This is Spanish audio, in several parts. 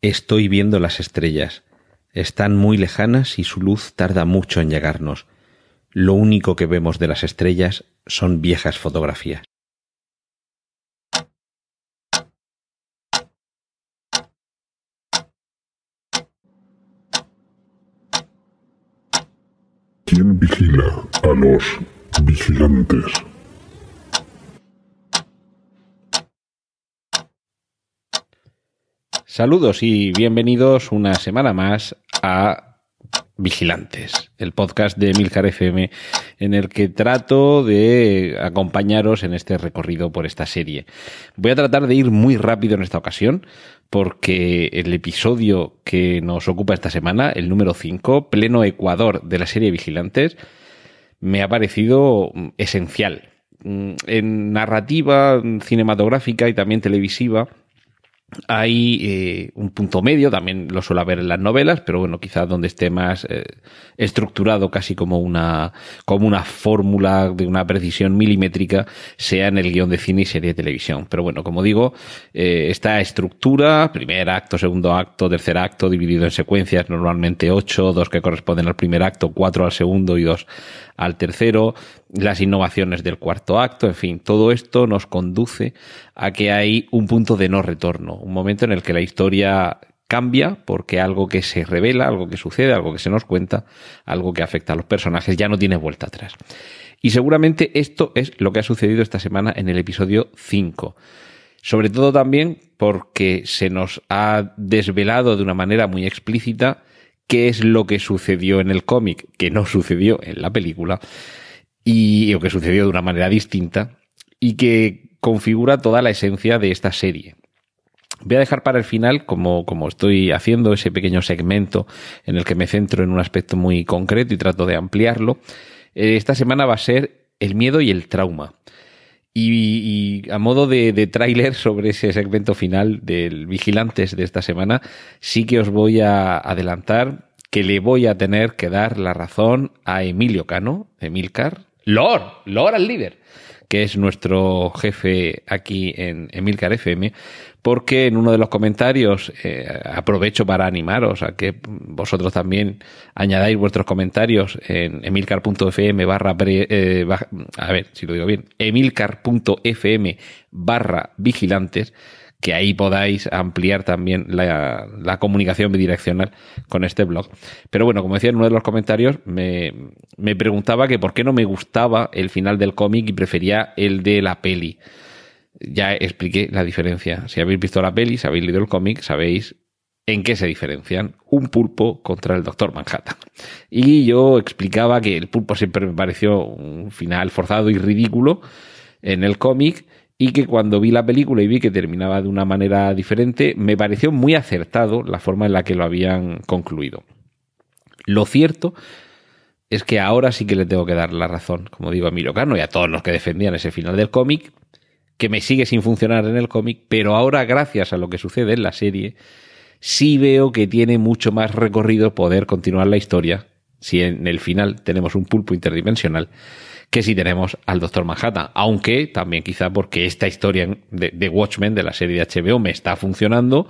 Estoy viendo las estrellas. Están muy lejanas y su luz tarda mucho en llegarnos. Lo único que vemos de las estrellas son viejas fotografías. ¿Quién vigila a los vigilantes? Saludos y bienvenidos una semana más a Vigilantes, el podcast de Milcar FM en el que trato de acompañaros en este recorrido por esta serie. Voy a tratar de ir muy rápido en esta ocasión porque el episodio que nos ocupa esta semana, el número 5, pleno Ecuador de la serie Vigilantes, me ha parecido esencial. En narrativa cinematográfica y también televisiva, hay eh, un punto medio, también lo suelo ver en las novelas, pero bueno, quizás donde esté más eh, estructurado casi como una, como una fórmula de una precisión milimétrica, sea en el guion de cine y serie de televisión. Pero bueno, como digo, eh, esta estructura, primer acto, segundo acto, tercer acto, dividido en secuencias, normalmente ocho, dos que corresponden al primer acto, cuatro al segundo y dos al tercero, las innovaciones del cuarto acto, en fin, todo esto nos conduce a que hay un punto de no retorno, un momento en el que la historia cambia porque algo que se revela, algo que sucede, algo que se nos cuenta, algo que afecta a los personajes, ya no tiene vuelta atrás. Y seguramente esto es lo que ha sucedido esta semana en el episodio 5. Sobre todo también porque se nos ha desvelado de una manera muy explícita qué es lo que sucedió en el cómic, que no sucedió en la película, y o que sucedió de una manera distinta, y que configura toda la esencia de esta serie. Voy a dejar para el final, como, como estoy haciendo ese pequeño segmento en el que me centro en un aspecto muy concreto y trato de ampliarlo. Eh, esta semana va a ser el miedo y el trauma. Y, a modo de, de tráiler sobre ese segmento final del Vigilantes de esta semana, sí que os voy a adelantar que le voy a tener que dar la razón a Emilio Cano, Emilcar, Lord, Lord al líder, que es nuestro jefe aquí en Emilcar FM, porque en uno de los comentarios eh, aprovecho para animaros a que vosotros también añadáis vuestros comentarios en emilcar.fm barra, eh, a ver si lo digo bien, emilcar.fm barra vigilantes que ahí podáis ampliar también la, la, comunicación bidireccional con este blog. Pero bueno, como decía en uno de los comentarios, me, me preguntaba que por qué no me gustaba el final del cómic y prefería el de la peli ya expliqué la diferencia. Si habéis visto la peli, si habéis leído el cómic, sabéis en qué se diferencian un pulpo contra el Doctor Manhattan. Y yo explicaba que el pulpo siempre me pareció un final forzado y ridículo en el cómic y que cuando vi la película y vi que terminaba de una manera diferente, me pareció muy acertado la forma en la que lo habían concluido. Lo cierto es que ahora sí que le tengo que dar la razón, como digo a Mirocano y a todos los que defendían ese final del cómic, que me sigue sin funcionar en el cómic, pero ahora gracias a lo que sucede en la serie, sí veo que tiene mucho más recorrido poder continuar la historia, si en el final tenemos un pulpo interdimensional, que si tenemos al Doctor Manhattan. Aunque también quizá porque esta historia de, de, Watchmen, de la serie de HBO, me está funcionando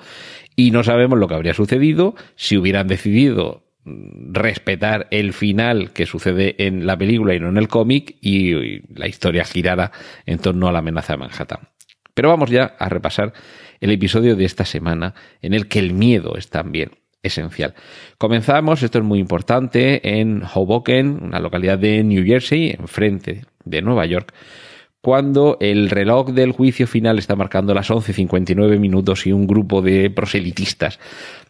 y no sabemos lo que habría sucedido si hubieran decidido respetar el final que sucede en la película y no en el cómic y, la historia girara en torno a la amenaza de Manhattan. Pero vamos ya a repasar el episodio de esta semana en el que el miedo es también esencial. Comenzamos, esto es muy importante, en Hoboken, una localidad de New Jersey, enfrente de Nueva York, cuando el reloj del juicio final está marcando las 11.59 minutos y un grupo de proselitistas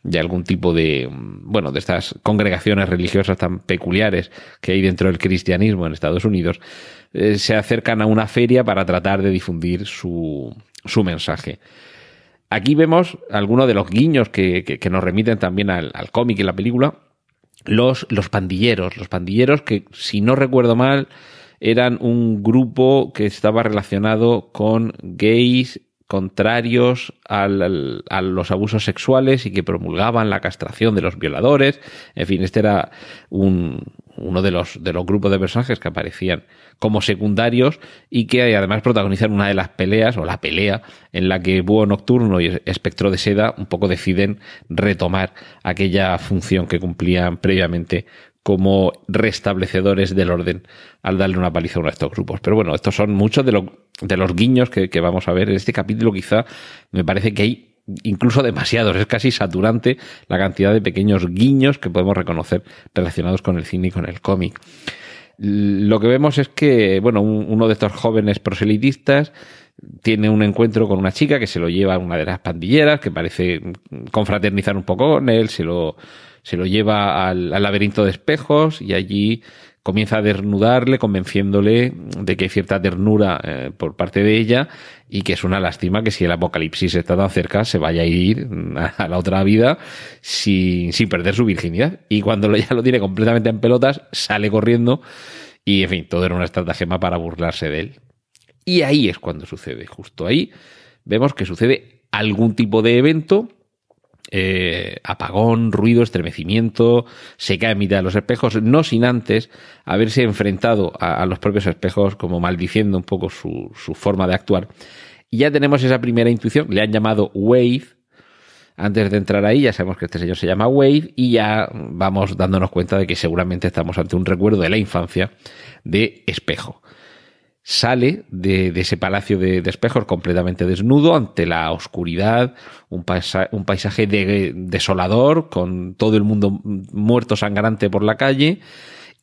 de algún tipo de, bueno, de estas congregaciones religiosas tan peculiares que hay dentro del cristianismo en Estados Unidos, eh, se acercan a una feria para tratar de difundir su, su mensaje. Aquí vemos algunos de los guiños que, nos remiten también al, cómic y la película. Los, los pandilleros, los pandilleros que, si no recuerdo mal, eran un grupo que estaba relacionado con gays contrarios al, a los abusos sexuales y que promulgaban la castración de los violadores. En fin, este era un, uno de los, de los grupos de personajes que aparecían como secundarios y que además protagonizan una de las peleas o la pelea en la que Búho Nocturno y Espectro de Seda un poco deciden retomar aquella función que cumplían previamente como restablecedores del orden al darle una paliza a uno de estos grupos. Pero bueno, estos son muchos de, de los guiños que, que vamos a ver. En este capítulo quizá me parece que hay incluso demasiados. Es casi saturante la cantidad de pequeños guiños que podemos reconocer relacionados con el cine y con el cómic. Lo que vemos es que, bueno, uno de estos jóvenes proselitistas tiene un encuentro con una chica que se lo lleva a una de las pandilleras, que parece confraternizar un poco con él, se lo, se lo lleva al, laberinto de espejos y allí comienza a desnudarle, convenciéndole de que hay cierta ternura eh, por parte de ella y que es una lástima que si el apocalipsis está tan cerca se vaya a ir a, la otra vida sin, sin perder su virginidad. Y cuando ya lo tiene completamente en pelotas, sale corriendo y, en fin, todo era una estratagema para burlarse de él. Y ahí es cuando sucede, justo ahí vemos que sucede algún tipo de evento eh, apagón, ruido, estremecimiento, se cae en mitad de los espejos, no sin antes haberse enfrentado a, los propios espejos como maldiciendo un poco su, su, forma de actuar. Y ya tenemos esa primera intuición, le han llamado Wave. Antes de entrar ahí ya sabemos que este señor se llama Wave y ya vamos dándonos cuenta de que seguramente estamos ante un recuerdo de la infancia de espejo sale de, ese palacio de, espejos completamente desnudo ante la oscuridad, un, un paisaje desolador con todo el mundo muerto sangrante por la calle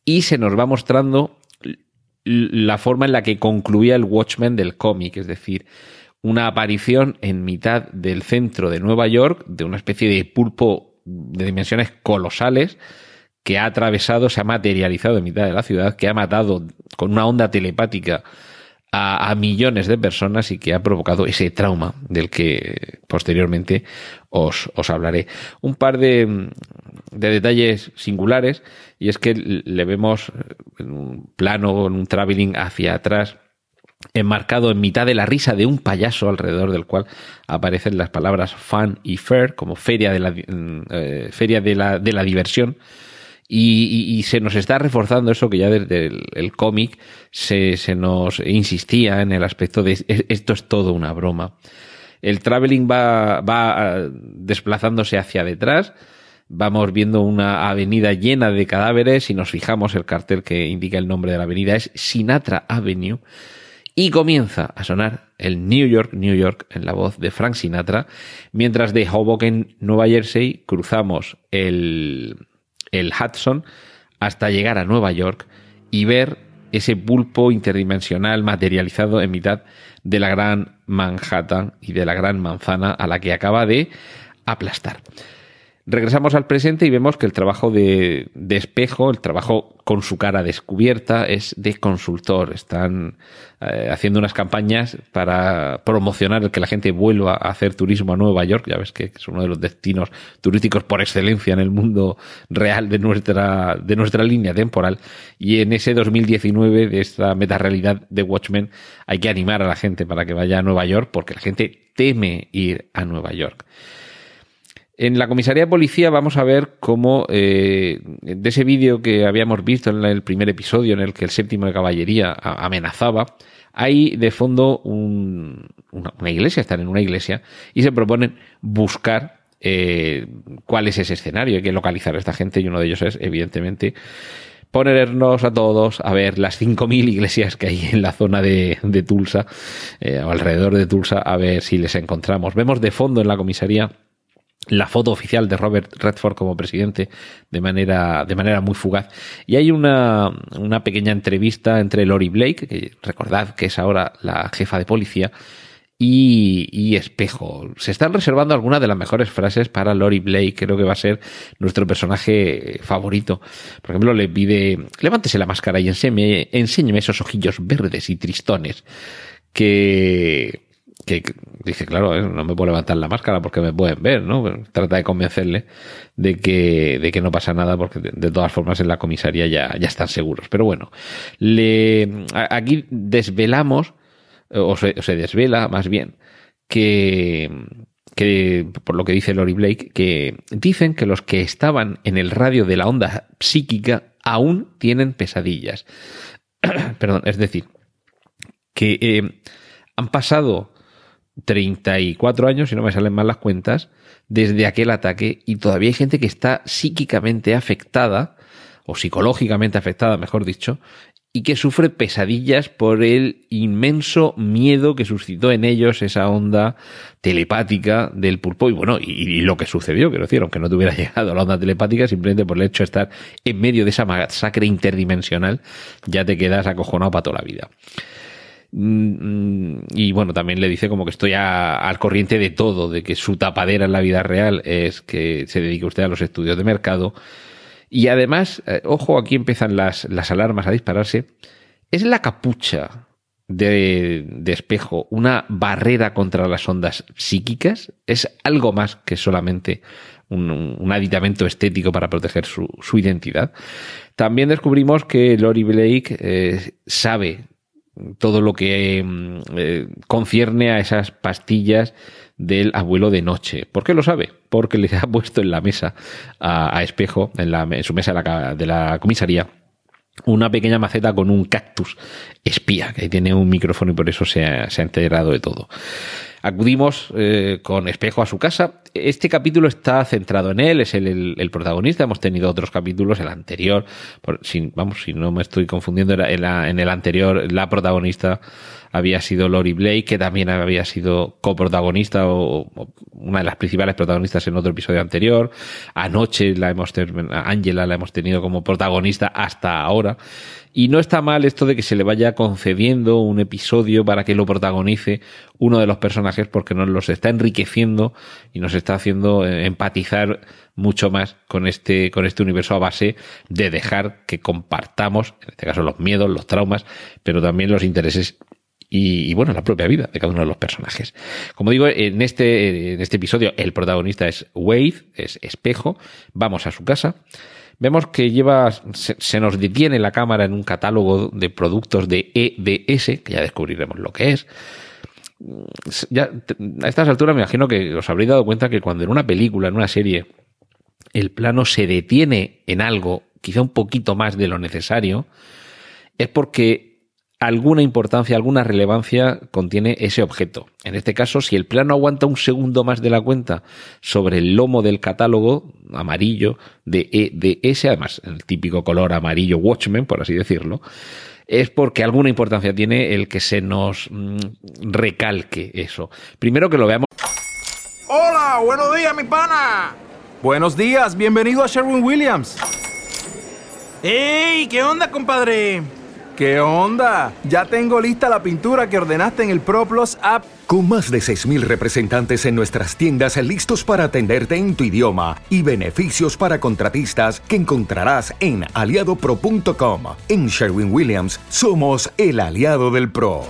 y se nos va mostrando la forma en la que concluía el Watchmen del cómic, es decir, una aparición en mitad del centro de Nueva York de una especie de pulpo de dimensiones colosales que ha atravesado, se ha materializado en mitad de la ciudad, que ha matado con una onda telepática a, millones de personas y que ha provocado ese trauma del que posteriormente os, os hablaré. Un par de, de, detalles singulares y es que le vemos en un plano, en un traveling hacia atrás enmarcado en mitad de la risa de un payaso alrededor del cual aparecen las palabras fun y fair como feria de la, eh, feria de la, de la diversión y, se nos está reforzando eso que ya desde el, cómic se, se, nos insistía en el aspecto de esto es todo una broma. El traveling va, va ah, desplazándose hacia detrás, vamos viendo una avenida llena de cadáveres. Y nos fijamos el cartel que indica el nombre de la avenida es Sinatra Avenue. Y comienza a sonar el New York, New York en la voz de Frank Sinatra, mientras de Hoboken, Nueva Jersey, cruzamos el, el Hudson hasta llegar a Nueva York y ver ese pulpo interdimensional materializado en mitad de la gran Manhattan y de la gran manzana a la que acaba de aplastar. Regresamos al presente y vemos que el trabajo de, espejo, el trabajo con su cara descubierta, es de consultor. Están eh, haciendo unas campañas para promocionar el que la gente vuelva a hacer turismo a Nueva York. Ya ves que es uno de los destinos turísticos por excelencia en el mundo real de nuestra, de nuestra línea temporal. Y en ese 2019 de esta metarealidad de Watchmen hay que animar a la gente para que vaya a Nueva York porque la gente teme ir a Nueva York. En la comisaría de policía vamos a ver cómo eh, de ese vídeo que habíamos visto en el primer episodio en el que el séptimo de caballería amenazaba, hay de fondo una, iglesia, están en una iglesia y se proponen buscar eh, cuál es ese escenario, hay que localizar a esta gente y uno de ellos es evidentemente ponernos a todos a ver las 5.000 iglesias que hay en la zona de, Tulsa eh, o alrededor de Tulsa a ver si les encontramos. Vemos de fondo en la comisaría la foto oficial de Robert Redford como presidente de manera, de manera muy fugaz. Y hay una, una pequeña entrevista entre Lori Blake, que recordad que es ahora la jefa de policía, y, y, Espejo. Se están reservando algunas de las mejores frases para Lori Blake, creo que va a ser nuestro personaje favorito. Por ejemplo, le pide, levántese la máscara y enséñeme, enséñeme esos ojillos verdes y tristones que que dice, claro, ¿eh? no me puedo levantar la máscara porque me pueden ver, ¿no? Trata de convencerle de que, de que no pasa nada porque de, todas formas en la comisaría ya, ya están seguros. Pero bueno, le, aquí desvelamos, o se, se desvela más bien, que, que, por lo que dice Lori Blake, que dicen que los que estaban en el radio de la onda psíquica aún tienen pesadillas. Perdón, es decir, que eh, han pasado 34 años, si no me salen mal las cuentas, desde aquel ataque y todavía hay gente que está psíquicamente afectada, o psicológicamente afectada, mejor dicho, y que sufre pesadillas por el inmenso miedo que suscitó en ellos esa onda telepática del pulpo y bueno, y, lo que sucedió, quiero decir, aunque no te hubiera llegado la onda telepática, simplemente por el hecho de estar en medio de esa masacre interdimensional, ya te quedas acojonado para toda la vida. Mm, y bueno, también le dice como que estoy al corriente de todo, de que su tapadera en la vida real es que se dedique usted a los estudios de mercado, y además, eh, ojo, aquí empiezan las, las alarmas a dispararse. ¿Es la capucha de, espejo una barrera contra las ondas psíquicas? ¿Es algo más que solamente un, un aditamento estético para proteger su, su, identidad? También descubrimos que Lori Blake eh, sabe todo lo que mm, eh, concierne a esas pastillas del abuelo de noche. ¿Por qué lo sabe? Porque le ha puesto en la mesa a, Espejo, en, la, su mesa de la, de la comisaría, una pequeña maceta con un cactus espía, que tiene un micrófono y por eso se ha, se ha enterado de todo. Acudimos eh, con Espejo a su casa. Este capítulo está centrado en él, es el, el, protagonista. Hemos tenido otros capítulos, el anterior, por, si, vamos, si no me estoy confundiendo, en, la, en el anterior la protagonista había sido Lori Blake, que también había sido coprotagonista o, o, una de las principales protagonistas en otro episodio anterior. Anoche la hemos Angela la hemos tenido como protagonista hasta ahora. Y no está mal esto de que se le vaya concediendo un episodio para que lo protagonice uno de los personajes porque nos los está enriqueciendo y nos está haciendo eh, empatizar mucho más con este, con este universo a base de dejar que compartamos, en este caso los miedos, los traumas, pero también los intereses y, y, bueno, la propia vida de cada uno de los personajes. Como digo, en este, en este episodio el protagonista es Wade, es espejo, vamos a su casa, vemos que lleva, se, se, nos detiene la cámara en un catálogo de productos de EDS, que ya descubriremos lo que es. Ya, a estas alturas me imagino que os habréis dado cuenta que cuando en una película, en una serie, el plano se detiene en algo, quizá un poquito más de lo necesario, es porque alguna importancia, alguna relevancia contiene ese objeto. En este caso, si el plano aguanta un segundo más de la cuenta sobre el lomo del catálogo amarillo de EDS, además el típico color amarillo Watchmen, por así decirlo, es porque alguna importancia tiene el que se nos mm, recalque eso. Primero que lo veamos. Hola, buenos días, mi pana. Buenos días, bienvenido a Sherwin Williams. ¡Ey! ¿Qué onda, compadre? ¿Qué onda? Ya tengo lista la pintura que ordenaste en el ProPlus app. Con más de 6.000 representantes en nuestras tiendas listos para atenderte en tu idioma y beneficios para contratistas que encontrarás en aliadopro.com. En Sherwin Williams somos el aliado del PRO.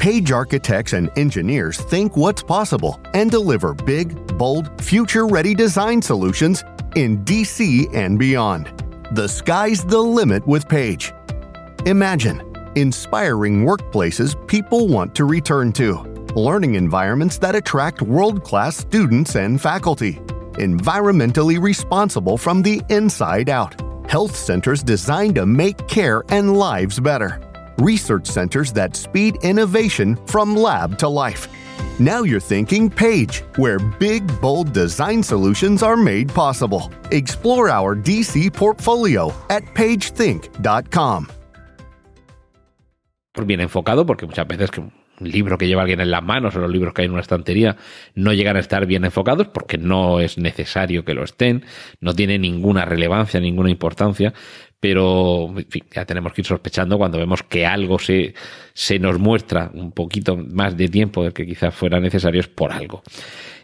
Page architects and engineers think what's possible and deliver big, bold, future ready design solutions in DC and beyond. The sky's the limit with Page. Imagine inspiring workplaces people want to return to, learning environments that attract world class students and faculty, environmentally responsible from the inside out, health centers designed to make care and lives better, research centers that speed innovation from lab to life now you're thinking Page, where big, bold design solutions are made possible. Explore our DC portfolio at pagethink.com. Bien enfocado, porque muchas veces que un libro que lleva alguien en las manos o los libros que hay en una estantería no llegan a estar bien enfocados porque no es necesario que lo estén, no tiene ninguna relevancia, ninguna importancia, pero en fin, ya tenemos que ir sospechando cuando vemos que algo se, se nos muestra un poquito más de tiempo del que quizás fuera necesario es por algo.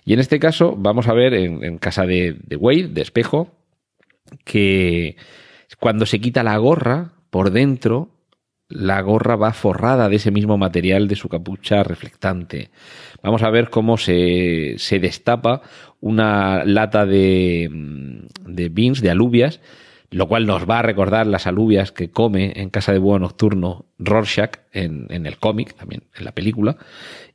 Y en este caso vamos a ver en, casa de, de Wade, de espejo, que cuando se quita la gorra por dentro la gorra va forrada de ese mismo material de su capucha reflectante. Vamos a ver cómo se, se destapa una lata de, de beans, de alubias, lo cual nos va a recordar las alubias que come en Casa de Búho Nocturno Rorschach en, en el cómic, también en la película.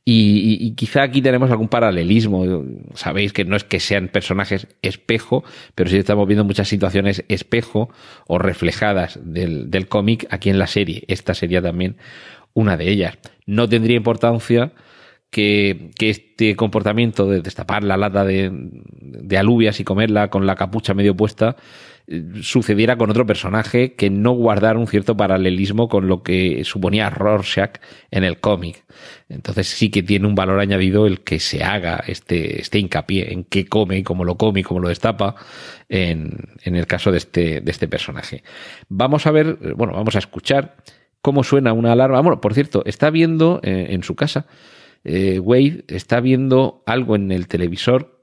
Y, quizá aquí tenemos algún paralelismo. Sabéis que no es que sean personajes espejo, pero sí estamos viendo muchas situaciones espejo o reflejadas del, del cómic aquí en la serie. Esta sería también una de ellas. No tendría importancia que, que, este comportamiento de destapar la lata de, de, alubias y comerla con la capucha medio puesta sucediera con otro personaje que no guardara un cierto paralelismo con lo que suponía Rorschach en el cómic. Entonces sí que tiene un valor añadido el que se haga este, este hincapié en qué come y cómo lo come y cómo lo destapa en, en el caso de este, de este personaje. Vamos a ver, bueno, vamos a escuchar cómo suena una alarma. Bueno, por cierto, está viendo eh, en su casa, eh, Wade está viendo algo en el televisor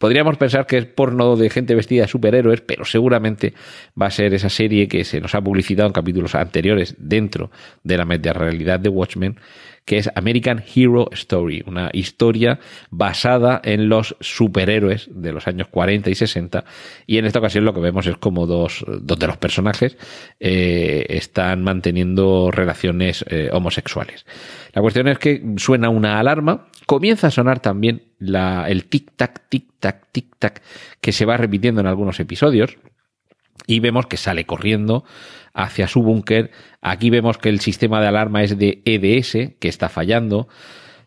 Podríamos pensar que es porno de gente vestida de superhéroes, pero seguramente va a ser esa serie que se nos ha publicitado en capítulos anteriores dentro de la media realidad de Watchmen, que es American Hero Story, una historia basada en los superhéroes de los años 40 y 60. Y en esta ocasión lo que vemos es como dos, de los personajes eh, están manteniendo relaciones eh, homosexuales. La cuestión es que suena una alarma comienza a sonar también el tic-tac, tic-tac, tic-tac que se va repitiendo en algunos episodios y vemos que sale corriendo hacia su búnker. Aquí vemos que el sistema de alarma es de EDS, que está fallando.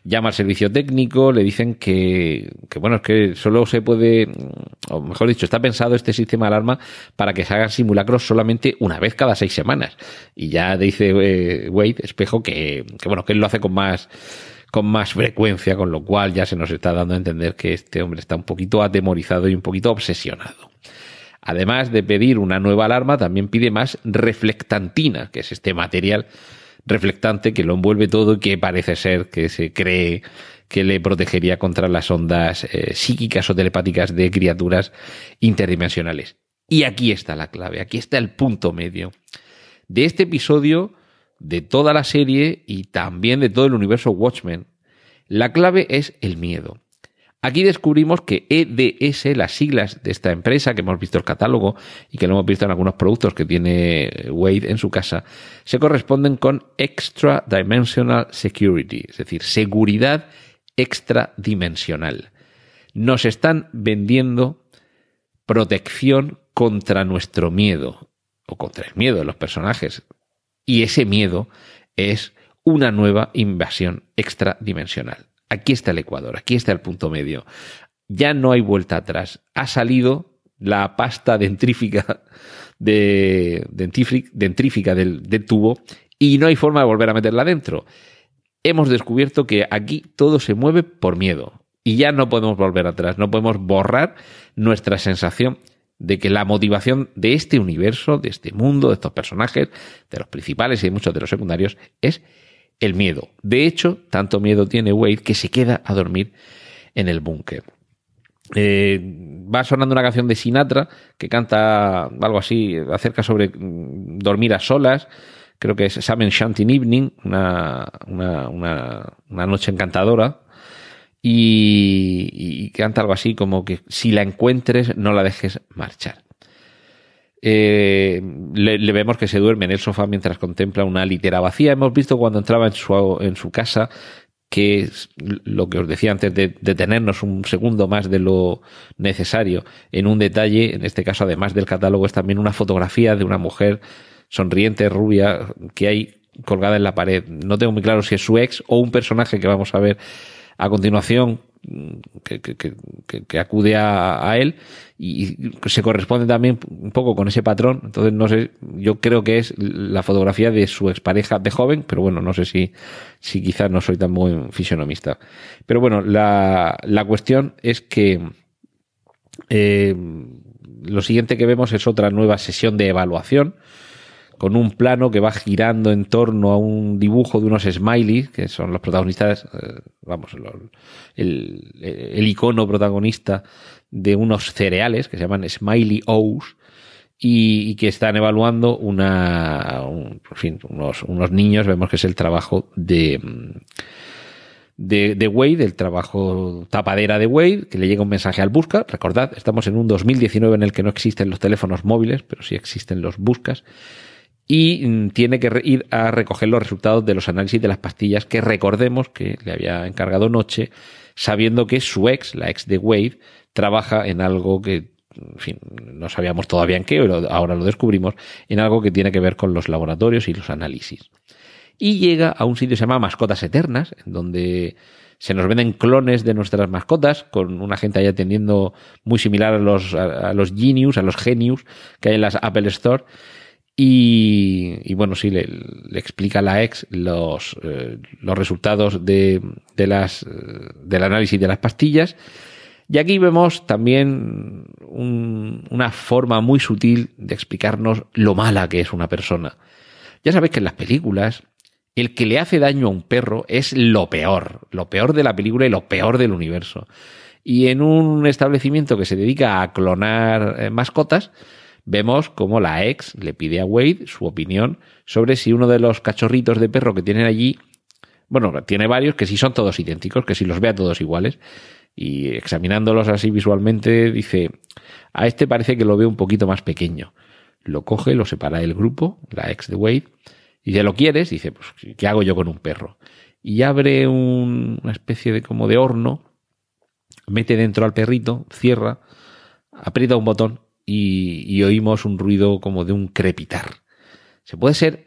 Llama al servicio técnico, le dicen que, que, bueno, es que solo se puede, o mejor dicho, está pensado este sistema de alarma para que se hagan simulacros solamente una vez cada seis semanas. Y ya dice eh, Wade, espejo, que, que bueno, que él lo hace con más, con más frecuencia, con lo cual ya se nos está dando a entender que este hombre está un poquito atemorizado y un poquito obsesionado. Además de pedir una nueva alarma, también pide más reflectantina, que es este material reflectante que lo envuelve todo y que parece ser que se cree que le protegería contra las ondas eh, psíquicas o telepáticas de criaturas interdimensionales. Y aquí está la clave, aquí está el punto medio. De este episodio de toda la serie y también de todo el universo Watchmen. La clave es el miedo. Aquí descubrimos que EDS, las siglas de esta empresa, que hemos visto el catálogo y que lo hemos visto en algunos productos que tiene Wade en su casa, se corresponden con Extra Dimensional Security, es decir, seguridad extradimensional. Nos están vendiendo protección contra nuestro miedo, o contra el miedo de los personajes, y ese miedo es una nueva invasión extradimensional. Aquí está el Ecuador, aquí está el punto medio. Ya no hay vuelta atrás. Ha salido la pasta dentrífica, de, dentrífica del, del tubo y no hay forma de volver a meterla dentro. Hemos descubierto que aquí todo se mueve por miedo y ya no podemos volver atrás, no podemos borrar nuestra sensación de que la motivación de este universo, de este mundo, de estos personajes, de los principales y de muchos de los secundarios, es el miedo. De hecho, tanto miedo tiene Wade que se queda a dormir en el búnker. Eh, va sonando una canción de Sinatra que canta algo así acerca sobre mm, dormir a solas. Creo que es Sam Shanty Evening, una, una noche encantadora y, canta algo así como que si la encuentres no la dejes marchar. Eh, le, vemos que se duerme en el sofá mientras contempla una litera vacía. Hemos visto cuando entraba en su, en su casa que es lo que os decía antes de detenernos un segundo más de lo necesario en un detalle, en este caso además del catálogo, es también una fotografía de una mujer sonriente, rubia, que hay colgada en la pared. No tengo muy claro si es su ex o un personaje que vamos a ver a continuación que, que, acude a, a, él y se corresponde también un poco con ese patrón. Entonces, no sé, yo creo que es la fotografía de su expareja de joven, pero bueno, no sé si, si quizás no soy tan buen fisionomista. Pero bueno, la, la cuestión es que eh, lo siguiente que vemos es otra nueva sesión de evaluación con un plano que va girando en torno a un dibujo de unos smileys, que son los protagonistas, eh, vamos, el, el, icono protagonista de unos cereales que se llaman Smiley O's, y, que están evaluando una, un- en fin, unos, unos niños, vemos que es el trabajo de, de, de Wade, el trabajo tapadera de Wade, que le llega un mensaje al busca. Recordad, estamos en un 2019 en el que no existen los teléfonos móviles, pero sí existen los buscas. Y mm, tiene que ir a recoger los resultados de los análisis de las pastillas que recordemos que le había encargado Noche, sabiendo que su ex, la ex de Wade, trabaja en algo que, en fin, no sabíamos todavía en qué, pero ahora lo descubrimos, en algo que tiene que ver con los laboratorios y los análisis y llega a un sitio que se llama Mascotas Eternas, donde se nos venden clones de nuestras mascotas, con una gente ahí atendiendo muy similar a los, a, a los Genius, a los Genius que hay en las Apple Store. Y, y bueno, sí, le, le explica a la ex los, eh, los resultados de, de las, del análisis de las pastillas. Y aquí vemos también un- una forma muy sutil de explicarnos lo mala que es una persona. Ya sabéis que en las películas el que le hace daño a un perro es lo peor, lo peor de la película y lo peor del universo. Y en un establecimiento que se dedica a clonar eh, mascotas, vemos como la ex le pide a Wade su opinión sobre si uno de los cachorritos de perro que tienen allí, bueno, tiene varios que sí son todos idénticos, que si los ve a todos iguales, y examinándolos así visualmente dice, a este parece que lo ve un poquito más pequeño. Lo coge, lo separa del grupo, la ex de Wade, y dice, ¿lo quieres? Dice, pues, ¿qué hago yo con un perro? Y abre un- una especie de como de horno, mete dentro al perrito, cierra, aprieta un botón y, oímos un ruido como de un crepitar. Se puede ser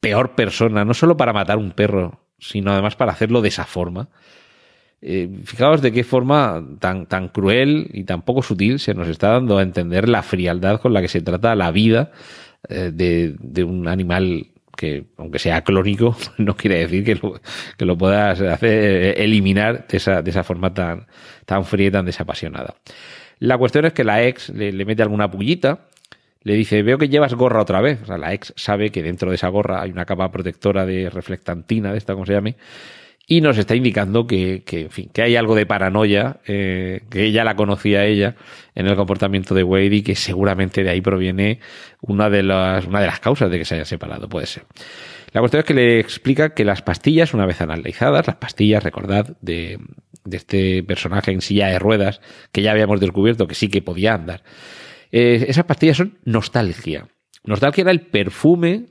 peor persona, no solo para matar un perro, sino además para hacerlo de esa forma. Eh, fijaos de qué forma tan, tan cruel y tan poco sutil se nos está dando a entender la frialdad con la que se trata la vida eh, de, de un animal que, aunque sea clónico, no quiere decir que lo, que lo puedas hacer, eh, eliminar de esa, de esa forma tan, tan fría y tan desapasionada. La cuestión es que la ex le, mete alguna pullita, le dice, veo que llevas gorra otra vez. O sea, la ex sabe que dentro de esa gorra hay una capa protectora de reflectantina, de esta, como se llame, y nos está indicando que, que, en fin, que hay algo de paranoia, eh, que ella la conocía ella en el comportamiento de Wade y que seguramente de ahí proviene una de las, una de las causas de que se hayan separado, puede ser. La cuestión es que le explica que las pastillas, una vez analizadas, las pastillas, recordad, de, de este personaje en silla de ruedas, que ya habíamos descubierto que sí que podía andar, eh, esas pastillas son nostalgia. Nostalgia era el perfume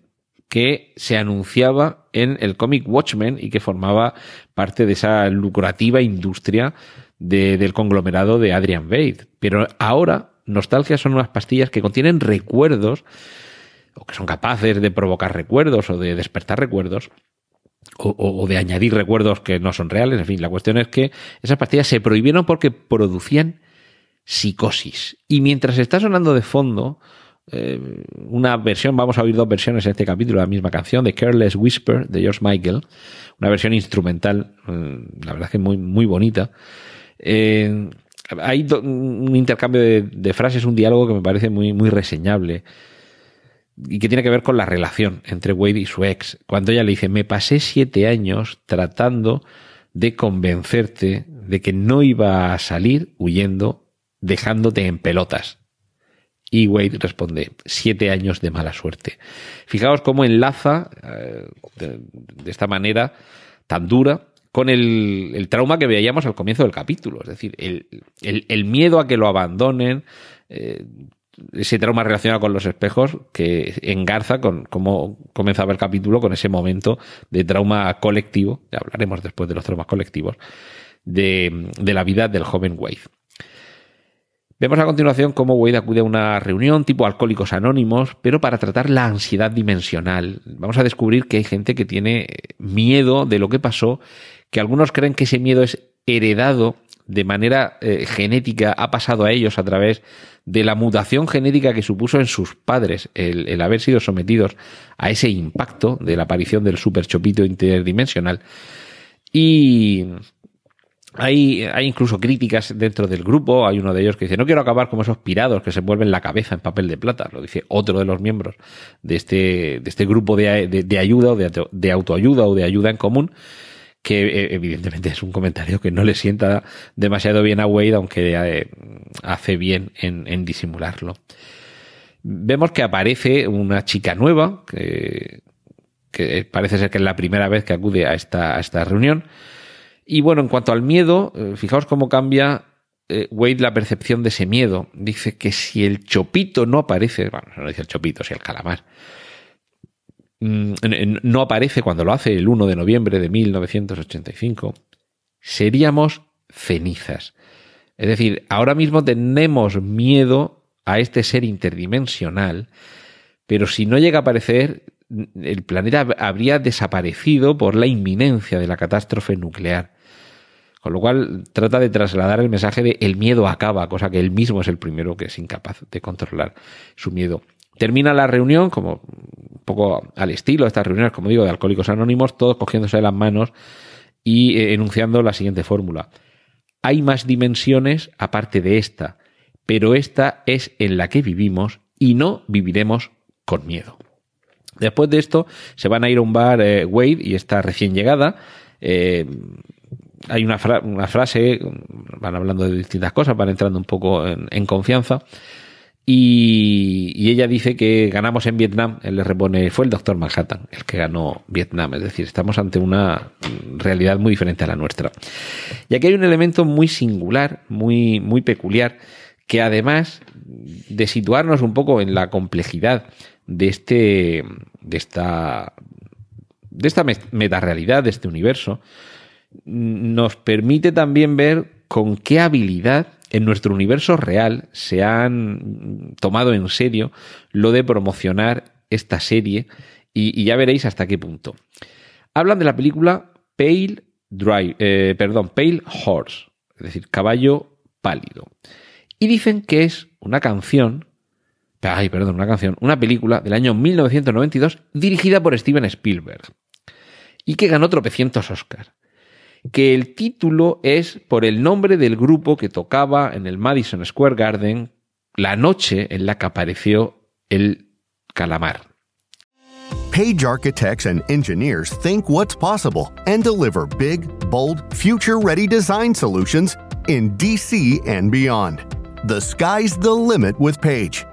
que se anunciaba en el cómic Watchmen y que formaba parte de esa lucrativa industria de- del conglomerado de Adrian Bate. Pero ahora, nostalgia son unas pastillas que contienen recuerdos o que son capaces de provocar recuerdos o de despertar recuerdos o, o- de añadir recuerdos que no son reales. En fin, la cuestión es que esas pastillas se prohibieron porque producían psicosis. Y mientras está sonando de fondo eh, una versión, vamos a oír dos versiones en este capítulo, la misma canción de Careless Whisper de George Michael, una versión instrumental, mm, la verdad es que muy, muy bonita. Eh, hay un intercambio de, de frases, un diálogo que me parece muy, muy reseñable y que tiene que ver con la relación entre Wade y su ex. Cuando ella le dice, me pasé siete años tratando de convencerte de que no iba a salir huyendo, dejándote en pelotas. Y Wade responde, siete años de mala suerte. Fijaos cómo enlaza eh, de, esta manera tan dura con el, el trauma que veíamos al comienzo del capítulo. Es decir, el, el- el miedo a que lo abandonen, eh, ese trauma relacionado con los espejos que engarza con cómo comenzaba el capítulo con ese momento de trauma colectivo, hablaremos después de los traumas colectivos, de, de la vida del joven Wade. Vemos a continuación cómo Wade acude a una reunión tipo alcohólicos anónimos, pero para tratar la ansiedad dimensional. Vamos a descubrir que hay gente que tiene miedo de lo que pasó, que algunos creen que ese miedo es heredado de manera eh, genética, ha pasado a ellos a través de la mutación genética que supuso en sus padres el, el haber sido sometidos a ese impacto de la aparición del superchopito interdimensional. Y hay, hay incluso críticas dentro del grupo. Hay uno de ellos que dice, no quiero acabar como esos pirados que se envuelven la cabeza en papel de plata. Lo dice otro de los miembros de este, de este grupo de, de- de ayuda o de, de autoayuda o de ayuda en común que eh, evidentemente es un comentario que no le sienta demasiado bien a Wade, aunque eh, hace bien en, disimularlo. vemos que aparece una chica nueva, que, que parece ser que es la primera vez que acude a esta, a esta reunión. Y bueno, en cuanto al miedo, eh, fijaos cómo cambia Wade la percepción de ese miedo. Dice que si el chopito no aparece, bueno, no dice el chopito, si el calamar, no aparece cuando lo hace el 1 de noviembre de 1985, seríamos cenizas. Es decir, ahora mismo tenemos miedo a este ser interdimensional, pero si no llega a aparecer, el planeta habría desaparecido por la inminencia de la catástrofe nuclear. Con lo cual trata de trasladar el mensaje de el miedo acaba, cosa que él mismo es el primero que es incapaz de controlar su miedo. Termina la reunión, como un poco al estilo de estas reuniones, como digo, de alcohólicos anónimos, todos cogiéndose las manos y eh, enunciando la siguiente fórmula. Hay más dimensiones aparte de esta, pero esta es en la que vivimos y no viviremos con miedo. Después de esto, se van a ir a un bar eh, Wade y está recién llegada. Eh, hay una, frase, van hablando de distintas cosas, van entrando un poco en, confianza. Y, ella dice que ganamos en Vietnam. Él le repone, fue el doctor Manhattan el que ganó Vietnam. Es decir, estamos ante una realidad muy diferente a la nuestra. Y aquí hay un elemento muy singular, muy, muy peculiar, que además de situarnos un poco en la complejidad de este, de esta, de esta metarealidad, de este universo, nos permite también ver con qué habilidad en nuestro universo real se han tomado en serio lo de promocionar esta serie y, ya veréis hasta qué punto. Hablan de la película Pale Drive, eh, perdón, Pale Horse, es decir, caballo pálido. Y dicen que es una canción, ay, perdón, una canción, una película del año 1992 dirigida por Steven Spielberg y que ganó tropecientos Oscars que el título es por el nombre del grupo que tocaba en el Madison Square Garden la noche en la que apareció el calamar. Page architects and engineers think what's possible and deliver big, bold, future ready design solutions in DC and beyond. The sky's the limit with Page.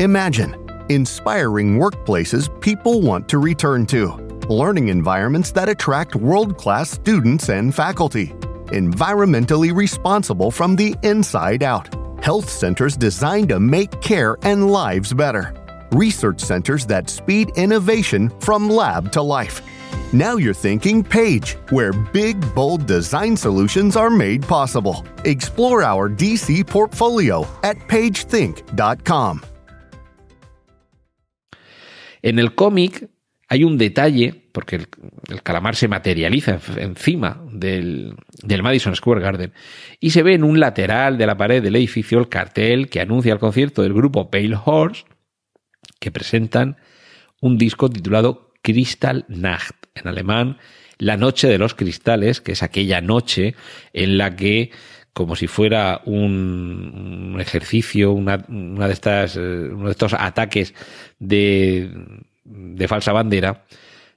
Imagine inspiring workplaces people want to return to learning environments that attract world class students and faculty, environmentally responsible from the inside out, health centers designed to make care and lives better, research centers that speed innovation from lab to life. Now you're thinking Page, where big, bold design solutions are made possible. Explore our DC portfolio at pagethink.com. En el cómic hay un detalle, porque el, calamar se materializa encima del, del, Madison Square Garden, y se ve en un lateral de la pared del edificio el cartel que anuncia el concierto del grupo Pale Horse, que presentan un disco titulado Crystal Nacht, en alemán, La Noche de los Cristales, que es aquella noche en la que como si fuera un, ejercicio, una, una, de estas, eh, uno de estos ataques de, de falsa bandera,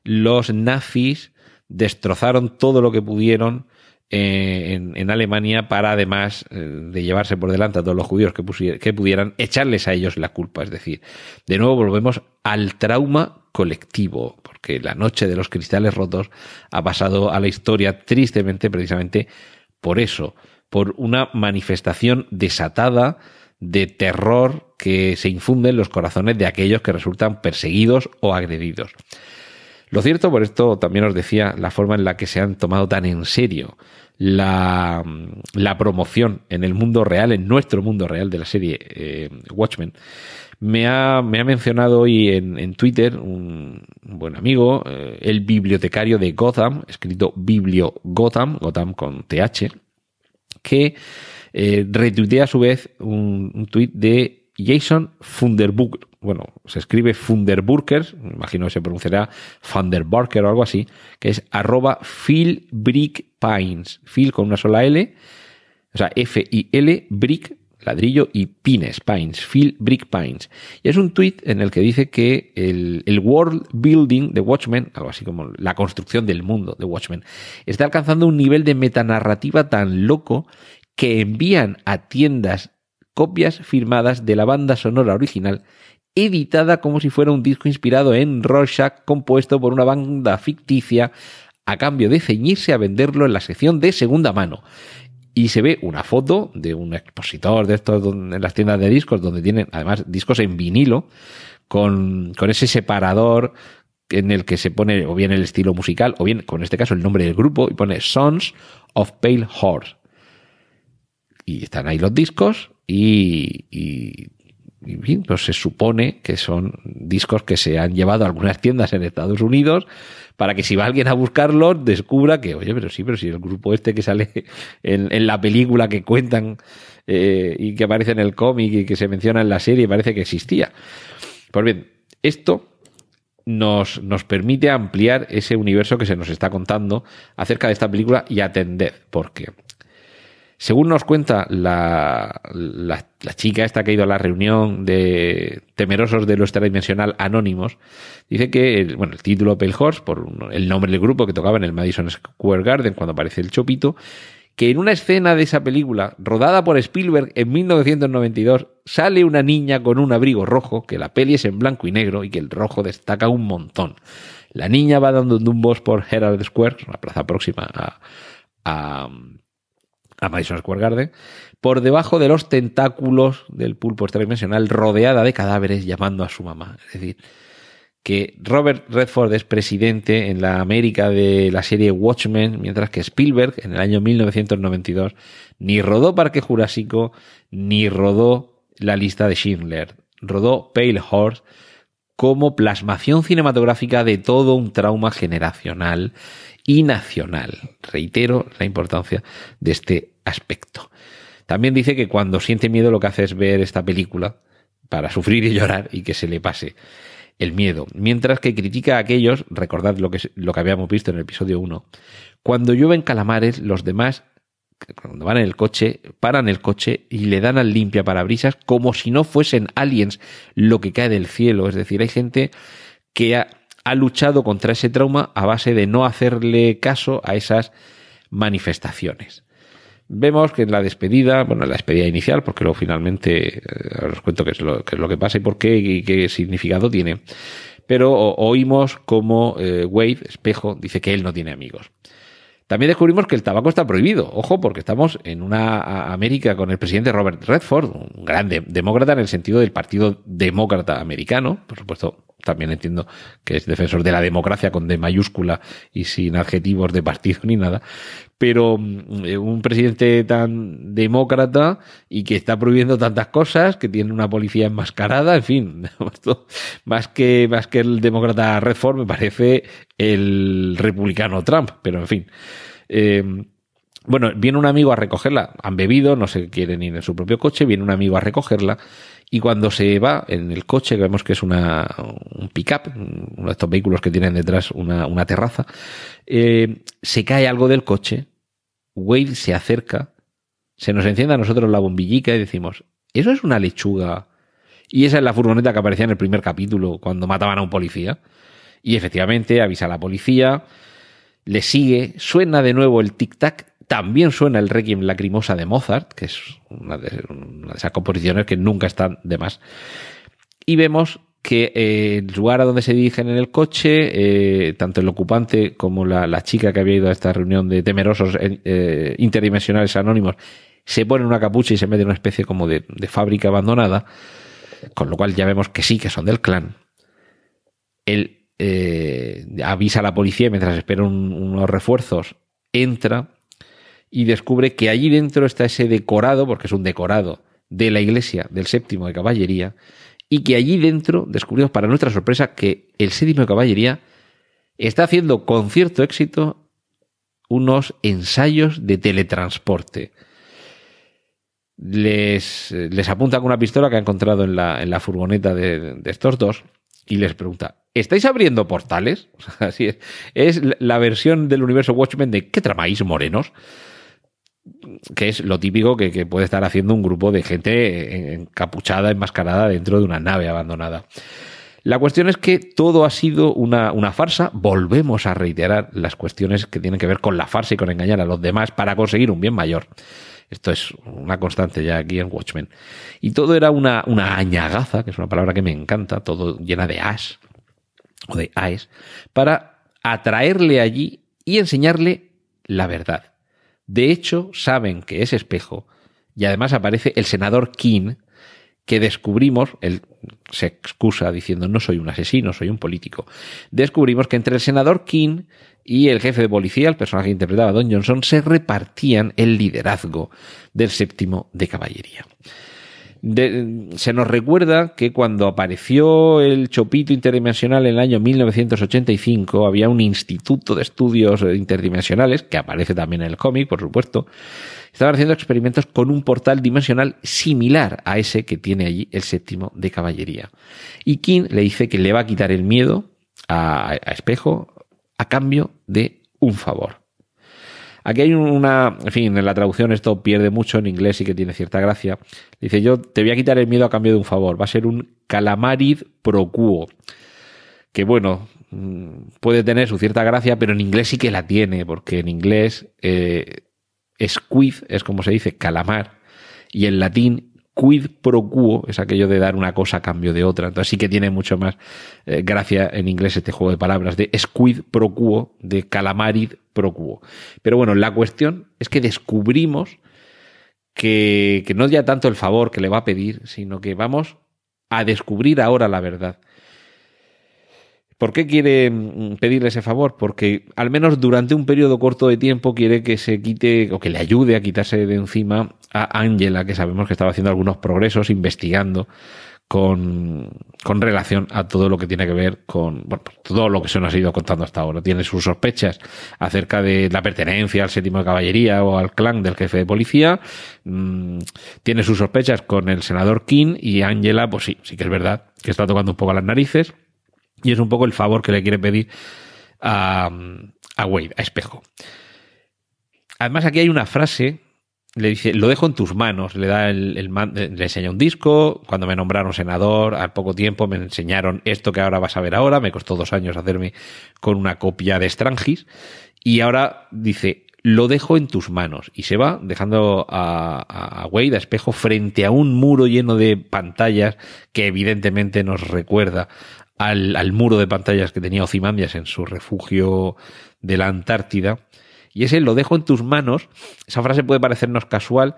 los nazis destrozaron todo lo que pudieron eh, en, Alemania para además eh, de llevarse por delante a todos los judíos que, que pudieran echarles a ellos la culpa. Es decir, de nuevo volvemos al trauma colectivo, porque la noche de los cristales rotos ha pasado a la historia tristemente precisamente por eso, por una manifestación desatada de terror que se infunde en los corazones de aquellos que resultan perseguidos o agredidos. Lo cierto, por esto también os decía la forma en la que se han tomado tan en serio la, promoción en el mundo real, en nuestro mundo real de la serie eh, Watchmen. Me ha, me ha, mencionado hoy en, Twitter un, buen amigo, eh, el bibliotecario de Gotham, escrito Biblio Gotham, Gotham con TH, que eh, a su vez un, un tuit de Jason Funderburg. Bueno, se escribe Funderburkers, me imagino que se pronunciará Funderburker o algo así, que es arroba Phil Brick Pines. Phil con una sola L, o sea, F-I-L, Brick, ladrillo y Pines, Pines, Phil Brick Pines. Y es un tweet en el que dice que el, el, world building de Watchmen, algo así como la construcción del mundo de Watchmen, está alcanzando un nivel de metanarrativa tan loco que envían a tiendas copias firmadas de la banda sonora original, editada como si fuera un disco inspirado en Rorschach, compuesto por una banda ficticia, a cambio de ceñirse a venderlo en la sección de segunda mano. Y se ve una foto de un expositor de estos en las tiendas de discos, donde tienen además discos en vinilo, con, con ese separador en el que se pone o bien el estilo musical o bien, con este caso, el nombre del grupo y pone Sons of Pale Horse. Y están ahí los discos y, y pues se supone que son discos que se han llevado a algunas tiendas en Estados Unidos para que si va alguien a buscarlos descubra que, oye, pero sí, pero si el grupo este que sale en, en la película que cuentan eh, y que aparece en el cómic y que se menciona en la serie parece que existía. Pues bien, esto nos, nos, permite ampliar ese universo que se nos está contando acerca de esta película y atender. Porque, según nos cuenta la, chica esta que ha ido a la reunión de temerosos de lo extradimensional anónimos, dice que, bueno, el título Pale Horse, por el nombre del grupo que tocaba en el Madison Square Garden cuando aparece el Chopito, que en una escena de esa película, rodada por Spielberg en 1992, sale una niña con un abrigo rojo, que la peli es en blanco y negro y que el rojo destaca un montón. La niña va dando un bus por Herald Square, una plaza próxima a, a Madison Square Garden, por debajo de los tentáculos del pulpo extradimensional, rodeada de cadáveres, llamando a su mamá. Es decir, que Robert Redford es presidente en la América de la serie Watchmen, mientras que Spielberg en el año 1992 ni rodó Parque Jurásico ni rodó la lista de Schindler, rodó Pale Horse como plasmación cinematográfica de todo un trauma generacional y nacional. Reitero la importancia de este aspecto. También dice que cuando siente miedo lo que hace es ver esta película para sufrir y llorar y que se le pase el miedo, mientras que critica a aquellos, recordad lo que, lo que habíamos visto en el episodio 1, cuando llueven calamares, los demás, cuando van en el coche, paran el coche y le dan al limpia parabrisas como si no fuesen aliens lo que cae del cielo. Es decir, hay gente que ha, ha luchado contra ese trauma a base de no hacerle caso a esas manifestaciones. Vemos que en la despedida, bueno, en la despedida inicial, porque luego finalmente eh, os cuento qué es, lo, es lo que pasa y por qué y qué significado tiene, pero oímos como eh, Wade, espejo, dice que él no tiene amigos. También descubrimos que el tabaco está prohibido. Ojo, porque estamos en una América con el presidente Robert Redford, un gran demócrata en el sentido del Partido Demócrata Americano. Por supuesto, también entiendo que es defensor de la democracia con D mayúscula y sin adjetivos de partido ni nada, pero mm, un presidente tan demócrata y que está prohibiendo tantas cosas, que tiene una policía enmascarada, en fin, más que, más que el demócrata Redford me parece el republicano Trump, pero en fin. Eh, bueno, viene un amigo a recogerla, han bebido, no se quieren ir en su propio coche, viene un amigo a recogerla y cuando se va en el coche, que vemos que es una, un pick-up, uno de estos vehículos que tienen detrás una, una terraza, eh, se cae algo del coche, Wade se acerca, se nos enciende a nosotros la bombillica y decimos, ¿eso es una lechuga? Y esa es la furgoneta que aparecía en el primer capítulo cuando mataban a un policía. Y efectivamente avisa a la policía, le sigue, suena de nuevo el tic-tac también suena el Requiem Lacrimosa de Mozart, que es una de, una de esas composiciones que nunca están de más. Y vemos que eh, el lugar a donde se dirigen en el coche, eh, tanto el ocupante como la, chica que había ido a esta reunión de temerosos eh, interdimensionales anónimos, se ponen una capucha y se meten en una especie como de, de, fábrica abandonada, con lo cual ya vemos que sí, que son del clan. Él eh, avisa a la policía mientras espera un, unos refuerzos, entra y descubre que allí dentro está ese decorado, porque es un decorado de la iglesia del séptimo de caballería, y que allí dentro descubrimos para nuestra sorpresa que el séptimo de caballería está haciendo con cierto éxito unos ensayos de teletransporte. Les, apunta con una pistola que ha encontrado en la, en la furgoneta de, de estos dos y les pregunta, ¿estáis abriendo portales? Así es. Es la versión del universo Watchmen de ¿qué tramáis, morenos? Que es lo típico que, puede estar haciendo un grupo de gente encapuchada, enmascarada dentro de una nave abandonada. La cuestión es que todo ha sido una, una, farsa. Volvemos a reiterar las cuestiones que tienen que ver con la farsa y con engañar a los demás para conseguir un bien mayor. Esto es una constante ya aquí en Watchmen. Y todo era una, una añagaza, que es una palabra que me encanta, todo llena de as o de aes, para atraerle allí y enseñarle la verdad. De hecho, saben que es espejo y además aparece el senador King, que descubrimos, él se excusa diciendo no soy un asesino, soy un político, descubrimos que entre el senador King y el jefe de policía, el personaje que interpretaba Don Johnson, se repartían el liderazgo del séptimo de caballería. Se nos recuerda que cuando apareció el Chopito Interdimensional en el año 1985 había un instituto de estudios interdimensionales, que aparece también en el cómic, por supuesto, estaban haciendo experimentos con un portal dimensional similar a ese que tiene allí el séptimo de caballería. Y King le dice que le va a quitar el miedo a, a Espejo a cambio de un favor. Aquí hay una, en fin, en la traducción esto pierde mucho, en inglés sí que tiene cierta gracia. Dice, yo te voy a quitar el miedo a cambio de un favor. Va a ser un calamarid pro quo. Que bueno, mm, puede tener su cierta gracia, pero en inglés sí que la tiene, porque en inglés eh, squid es como se dice calamar, y en latín quid pro quo es aquello de dar una cosa a cambio de otra. Entonces sí que tiene mucho más eh, gracia en inglés este juego de palabras de squid pro quo, de calamarid pro quo. Pero bueno, la cuestión es que descubrimos que, que no ya tanto el favor que le va a pedir, sino que vamos a descubrir ahora la verdad. ¿Por qué quiere mm, pedirle ese favor? Porque al menos durante un periodo corto de tiempo quiere que se quite o que le ayude a quitarse de encima a Angela, que sabemos que estaba haciendo algunos progresos investigando con, relación a todo lo que tiene que ver con bueno, pues todo lo que se nos ha ido contando hasta ahora. Tiene sus sospechas acerca de la pertenencia al séptimo de caballería o al clan del jefe de policía. Mm, tiene sus sospechas con el senador King y Angela, pues sí, sí que es verdad que está tocando un poco las narices. Y es un poco el favor que le quiere pedir a, a Wade, a Espejo. Además, aquí hay una frase le dice, lo dejo en tus manos, le da el, le enseña un disco, cuando me nombraron senador, al poco tiempo me enseñaron esto que ahora vas a ver ahora, me costó dos años hacerme con una copia de Strangis, y ahora dice, lo dejo en tus manos, y se va dejando a, a Wade, a espejo, frente a un muro lleno de pantallas que evidentemente nos recuerda al, muro de pantallas que tenía Ozymandias en su refugio de la Antártida. Y ese lo dejo en tus manos. Esa frase puede parecernos casual,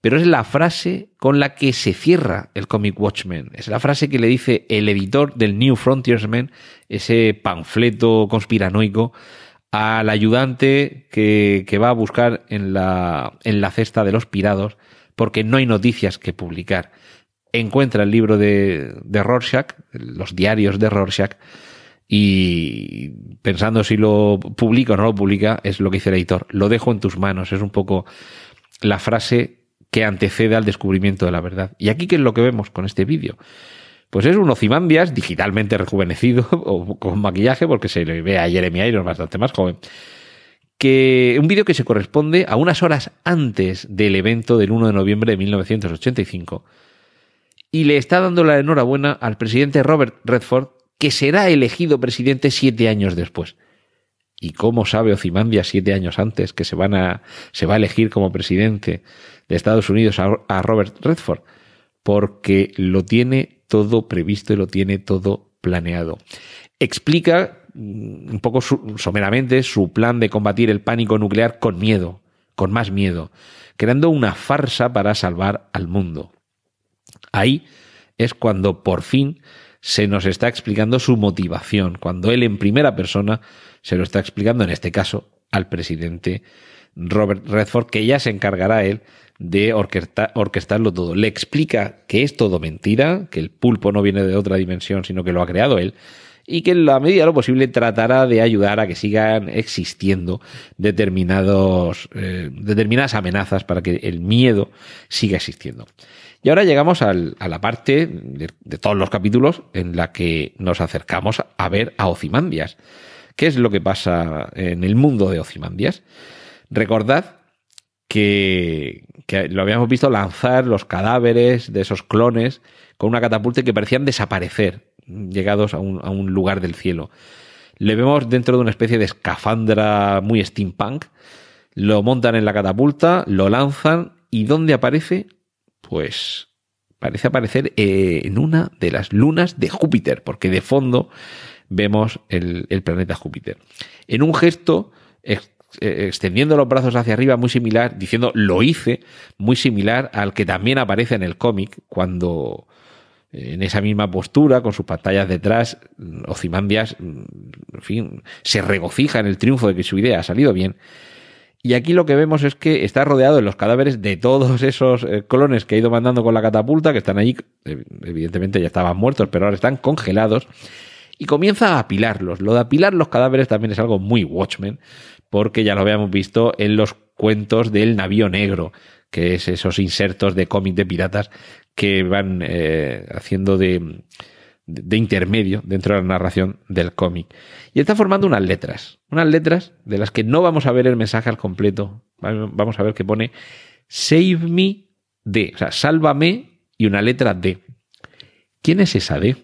pero es la frase con la que se cierra el cómic Watchmen. Es la frase que le dice el editor del New Frontiersman, ese panfleto conspiranoico, al ayudante que, que va a buscar en la, en la cesta de los pirados, porque no hay noticias que publicar encuentra el libro de, de Rorschach, los diarios de Rorschach, y pensando si lo publica o no lo publica, es lo que dice el editor. Lo dejo en tus manos. Es un poco la frase que antecede al descubrimiento de la verdad. ¿Y aquí qué es lo que vemos con este vídeo? Pues es un Ozymandias digitalmente rejuvenecido o con maquillaje, porque se le ve a Jeremy Irons bastante más joven. Que un vídeo que se corresponde a unas horas antes del evento del 1 de noviembre de 1985 y le está dando la enhorabuena al presidente Robert Redford, que será elegido presidente siete años después. ¿Y cómo sabe Ocimandia siete años antes que se, va a elegir como presidente de Estados Unidos a, Robert Redford? Porque lo tiene todo previsto y lo tiene todo planeado. Explica mm, un poco someramente su plan de combatir el pánico nuclear con miedo, con más miedo, creando una farsa para salvar al mundo. Ahí es cuando por fin se nos está explicando su motivación, cuando él en primera persona se lo está explicando, en este caso, al presidente Robert Redford, que ya se encargará él de orquestarlo todo. Le explica que es todo mentira, que el pulpo no viene de otra dimensión, sino que lo ha creado él, y que en la medida de lo posible tratará de ayudar a que sigan existiendo determinados, eh, determinadas amenazas para que el miedo siga existiendo. Y ahora llegamos a la parte de, todos los capítulos en la que nos acercamos a ver a Ocimandias. ¿Qué es lo que pasa en el mundo de Ocimandias? Recordad que, lo habíamos visto lanzar los cadáveres de esos clones con una catapulta que parecían desaparecer, llegados a un, a un lugar del cielo. Le vemos dentro de una especie de escafandra muy steampunk lo montan en la catapulta, lo lanzan y ¿dónde aparece? Pues parece aparecer eh, en una de las lunas de Júpiter, porque de fondo vemos el, planeta Júpiter. En un gesto eh, extendiendo los brazos hacia arriba, muy similar, diciendo lo hice, muy similar al que también aparece en el cómic, cuando eh, en esa misma postura, con sus pantallas detrás, mm, Ozymandias, mm, en fin, se regocija en el triunfo de que su idea ha salido bien. Y aquí lo que vemos es que está rodeado de los cadáveres de todos esos eh, clones que ha ido mandando con la catapulta, que están allí, evidentemente ya estaban muertos, pero ahora están congelados, y comienza a apilarlos. Lo de apilar los cadáveres también es algo muy Watchmen, porque ya lo habíamos visto en los cuentos del navío negro, que es esos insertos de cómic de piratas que van eh, haciendo de, de intermedio dentro de la narración del cómic. Y está formando unas letras, unas letras de las que no vamos a ver el mensaje al completo. Vamos a ver que pone Save me D, o sea, sálvame y una letra D. ¿Quién es esa D?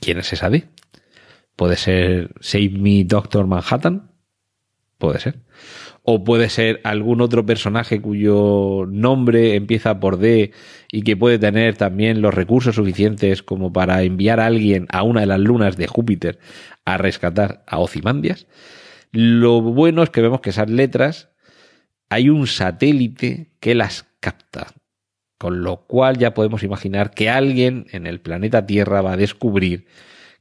¿Quién es esa D? Puede ser Save me Doctor Manhattan, Puede ser. O puede ser algún otro personaje cuyo nombre empieza por D y que puede tener también los recursos suficientes como para enviar a alguien a una de las lunas de Júpiter a rescatar a Ozymandias. Lo bueno es que vemos que esas letras hay un satélite que las capta. Con lo cual ya podemos imaginar que alguien en el planeta Tierra va a descubrir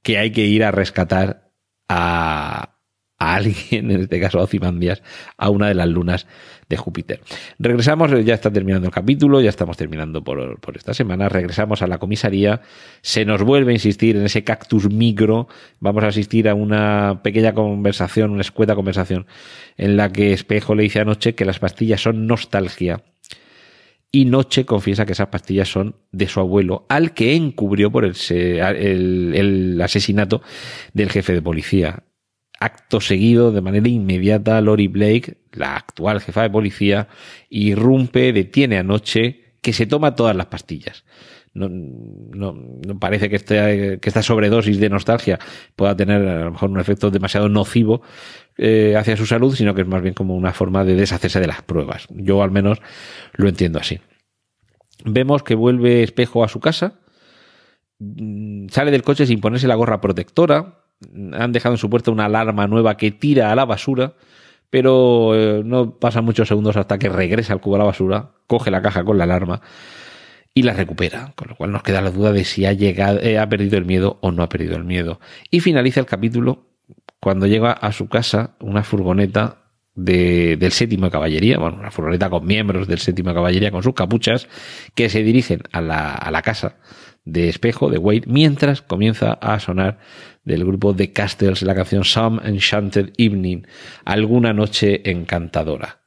que hay que ir a rescatar a, a alguien, en este caso a Ozymandias, a una de las lunas de Júpiter. Regresamos, ya está terminando el capítulo, ya estamos terminando por, por, esta semana, regresamos a la comisaría, se nos vuelve a insistir en ese cactus micro, vamos a asistir a una pequeña conversación, una escueta conversación, en la que Espejo le dice a Noche que las pastillas son nostalgia. Y Noche confiesa que esas pastillas son de su abuelo, al que encubrió por el, el, el asesinato del jefe de policía acto seguido, de manera inmediata, Lori Blake, la actual jefa de policía, irrumpe, detiene a Noche, que se toma todas las pastillas. No, no, no parece que, este, que esta sobredosis de nostalgia pueda tener a lo mejor un efecto demasiado nocivo eh, hacia su salud, sino que es más bien como una forma de deshacerse de las pruebas. Yo al menos lo entiendo así. Vemos que vuelve Espejo a su casa, sale del coche sin ponerse la gorra protectora, han dejado en su puerta una alarma nueva que tira a la basura, pero eh, no pasan muchos segundos hasta que regresa al cubo a la basura, coge la caja con la alarma y la recupera, con lo cual nos queda la duda de si ha llegado, eh, ha perdido el miedo o no ha perdido el miedo. Y finaliza el capítulo cuando llega a su casa una furgoneta de, del séptimo de caballería, bueno, una furgoneta con miembros del séptimo de caballería con sus capuchas, que se dirigen a la, a la casa de espejo de Wade, mientras comienza a sonar del grupo The Castles la canción Some Enchanted Evening, alguna noche encantadora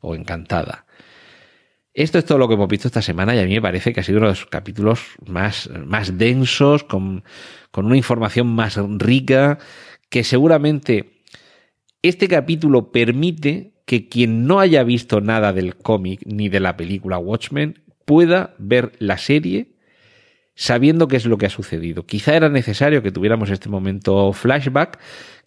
o encantada. Esto es todo lo que hemos visto esta semana y a mí me parece que ha sido uno de los capítulos más, más densos, con, con una información más rica, que seguramente este capítulo permite que quien no haya visto nada del cómic ni de la película Watchmen pueda ver la serie sabiendo qué es lo que ha sucedido. Quizá era necesario que tuviéramos este momento flashback,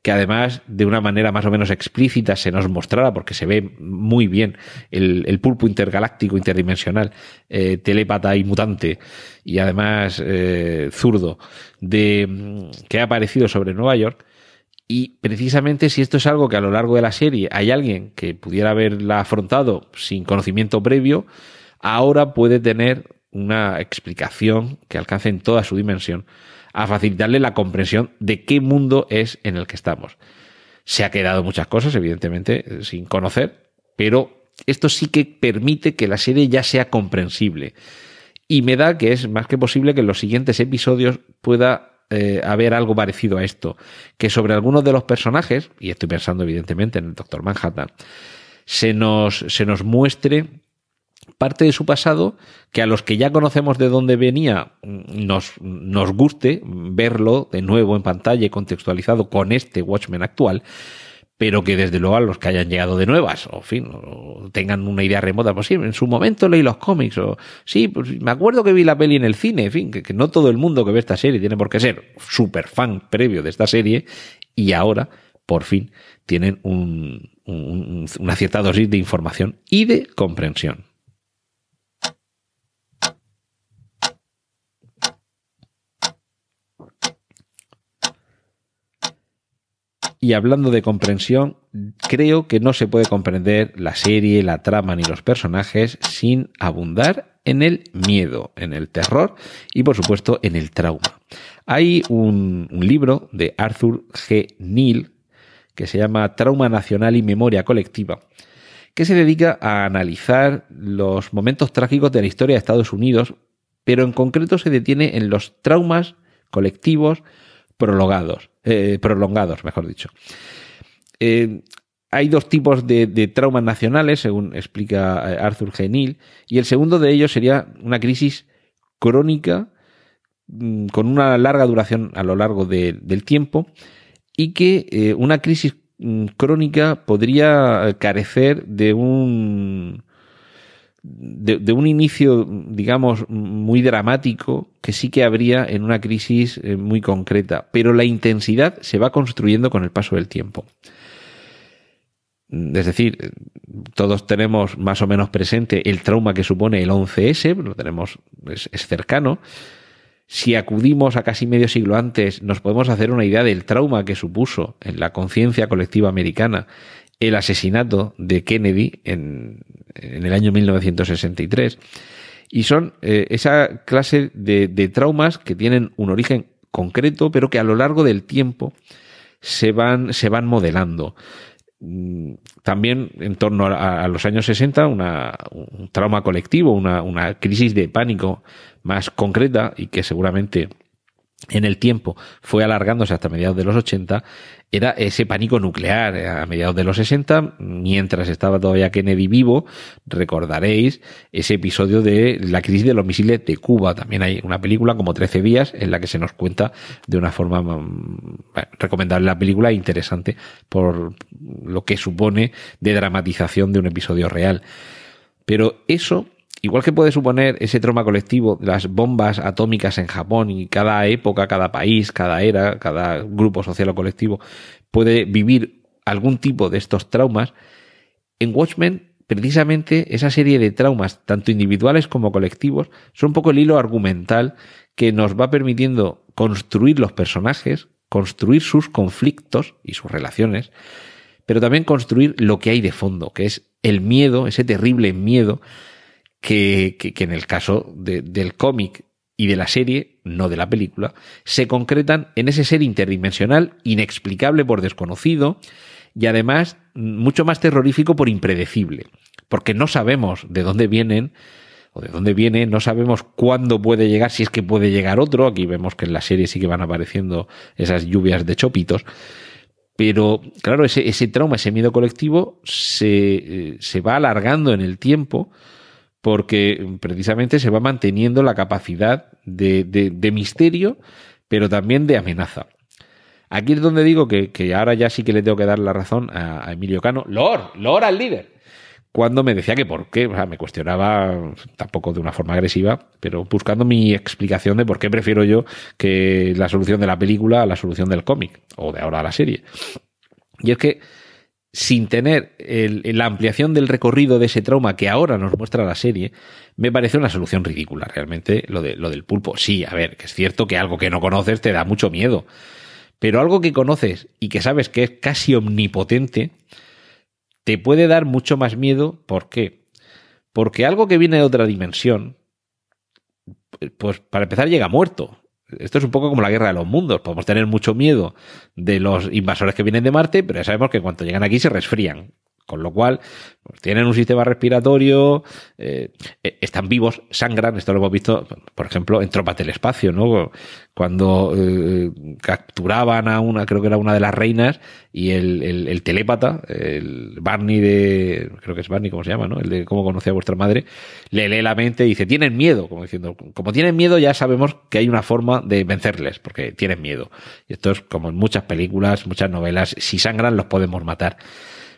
que además de una manera más o menos explícita se nos mostrara, porque se ve muy bien el, pulpo intergaláctico, interdimensional, eh, telépata y mutante, y además eh, zurdo, de que ha aparecido sobre Nueva York. Y precisamente si esto es algo que a lo largo de la serie hay alguien que pudiera haberla afrontado sin conocimiento previo, ahora puede tener una explicación que alcance en toda su dimensión a facilitarle la comprensión de qué mundo es en el que estamos. Se ha quedado muchas cosas, evidentemente, sin conocer, pero esto sí que permite que la serie ya sea comprensible. Y me da que es más que posible que en los siguientes episodios pueda eh, haber algo parecido a esto. Que sobre algunos de los personajes, y estoy pensando evidentemente en el Doctor Manhattan, se nos, se nos muestre parte de su pasado que a los que ya conocemos de dónde venía nos, nos guste verlo de nuevo en pantalla y contextualizado con este Watchmen actual, pero que desde luego a los que hayan llegado de nuevas, o fin, o tengan una idea remota, pues sí, en su momento leí los cómics, o sí, pues me acuerdo que vi la peli en el cine, en fin, que, que no todo el mundo que ve esta serie tiene por qué ser súper fan previo de esta serie, y ahora, por fin, tienen un- un- una cierta dosis de información y de comprensión. Y hablando de comprensión, creo que no se puede comprender la serie, la trama ni los personajes sin abundar en el miedo, en el terror y por supuesto en el trauma. Hay un, libro de Arthur G. Neal que se llama Trauma Nacional y Memoria Colectiva, que se dedica a analizar los momentos trágicos de la historia de Estados Unidos, pero en concreto se detiene en los traumas colectivos prolongados, eh, prolongados, mejor dicho. Eh, hay dos tipos de, traumas nacionales, según explica eh, Arthur G. Neal, y el segundo de ellos sería una crisis crónica mm, con una larga duración a lo largo de- del tiempo y que eh, una crisis mm, crónica podría carecer de un de, un inicio, digamos, muy dramático que sí que habría en una crisis eh, muy concreta, pero la intensidad se va construyendo con el paso del tiempo. Es decir, todos tenemos más o menos presente el trauma que supone el 11S, lo tenemos, es cercano. Si acudimos a casi medio siglo antes, nos podemos hacer una idea del trauma que supuso en la conciencia colectiva americana el asesinato de Kennedy en, el año 1963. Y son eh, esa clase de, de traumas que tienen un origen concreto, pero que a lo largo del tiempo se van, se van modelando. Mm, También en torno a, a los años 60, una, un trauma colectivo, una, una crisis de pánico más concreta y que seguramente en el tiempo fue alargándose hasta mediados de los 80, era ese pánico nuclear eh, a mediados de los 60, mientras estaba todavía Kennedy vivo, recordaréis ese episodio de la crisis de los misiles de Cuba. También hay una película como 13 días en la que se nos cuenta de una forma mm, recomendable la película e interesante por lo que supone de dramatización de un episodio real. Pero eso Igual que puede suponer ese trauma colectivo, las bombas atómicas en Japón y cada época, cada país, cada era, cada grupo social o colectivo puede vivir algún tipo de estos traumas, en Watchmen precisamente esa serie de traumas, tanto individuales como colectivos, son un poco el hilo argumental que nos va permitiendo construir los personajes, construir sus conflictos y sus relaciones, pero también construir lo que hay de fondo, que es el miedo, ese terrible miedo que, en el caso de- del cómic y de la serie, no de la película, se concretan en ese ser interdimensional, inexplicable por desconocido y además mucho más terrorífico por impredecible, porque no sabemos de dónde vienen o de dónde viene, no sabemos cuándo puede llegar, si es que puede llegar otro, aquí vemos que en la serie sí que van apareciendo esas lluvias de chopitos, pero claro, ese, ese trauma, ese miedo colectivo se, eh, se va alargando en el tiempo porque precisamente se va manteniendo la capacidad de, de- de misterio, pero también de amenaza. Aquí es donde digo que, ahora ya sí que le tengo que dar la razón a, a Emilio Cano. Lord, Lord al líder. Cuando me decía que por qué, o sea, me cuestionaba tampoco de una forma agresiva, pero buscando mi explicación de por qué prefiero yo que la solución de la película a la solución del cómic, o de ahora la serie. Y es que sin tener la ampliación del recorrido de ese trauma que ahora nos muestra la serie, me parece una solución ridícula, realmente, lo, de, lo del pulpo. Sí, a ver, que es cierto que algo que no conoces te da mucho miedo, pero algo que conoces y que sabes que es casi omnipotente, te puede dar mucho más miedo. ¿Por qué? Porque algo que viene de otra dimensión, pues para empezar llega muerto. Esto es un poco como la guerra de los mundos. Podemos tener mucho miedo de los invasores que vienen de Marte, pero ya sabemos que cuando llegan aquí se resfrían. Con lo cual, pues, tienen un sistema respiratorio, eh, eh, están vivos, sangran. Esto lo hemos visto, por ejemplo, en Tropas del Espacio, ¿no? Cuando eh, capturaban a una, creo que era una de las reinas, y el, el, el telépata, el Barney de, creo que es Barney, ¿cómo se llama, no? El de cómo conocía a vuestra madre, le lee la mente y dice, tienen miedo, como diciendo, como tienen miedo ya sabemos que hay una forma de vencerles, porque tienen miedo. Y esto es como en muchas películas, muchas novelas, si sangran los podemos matar.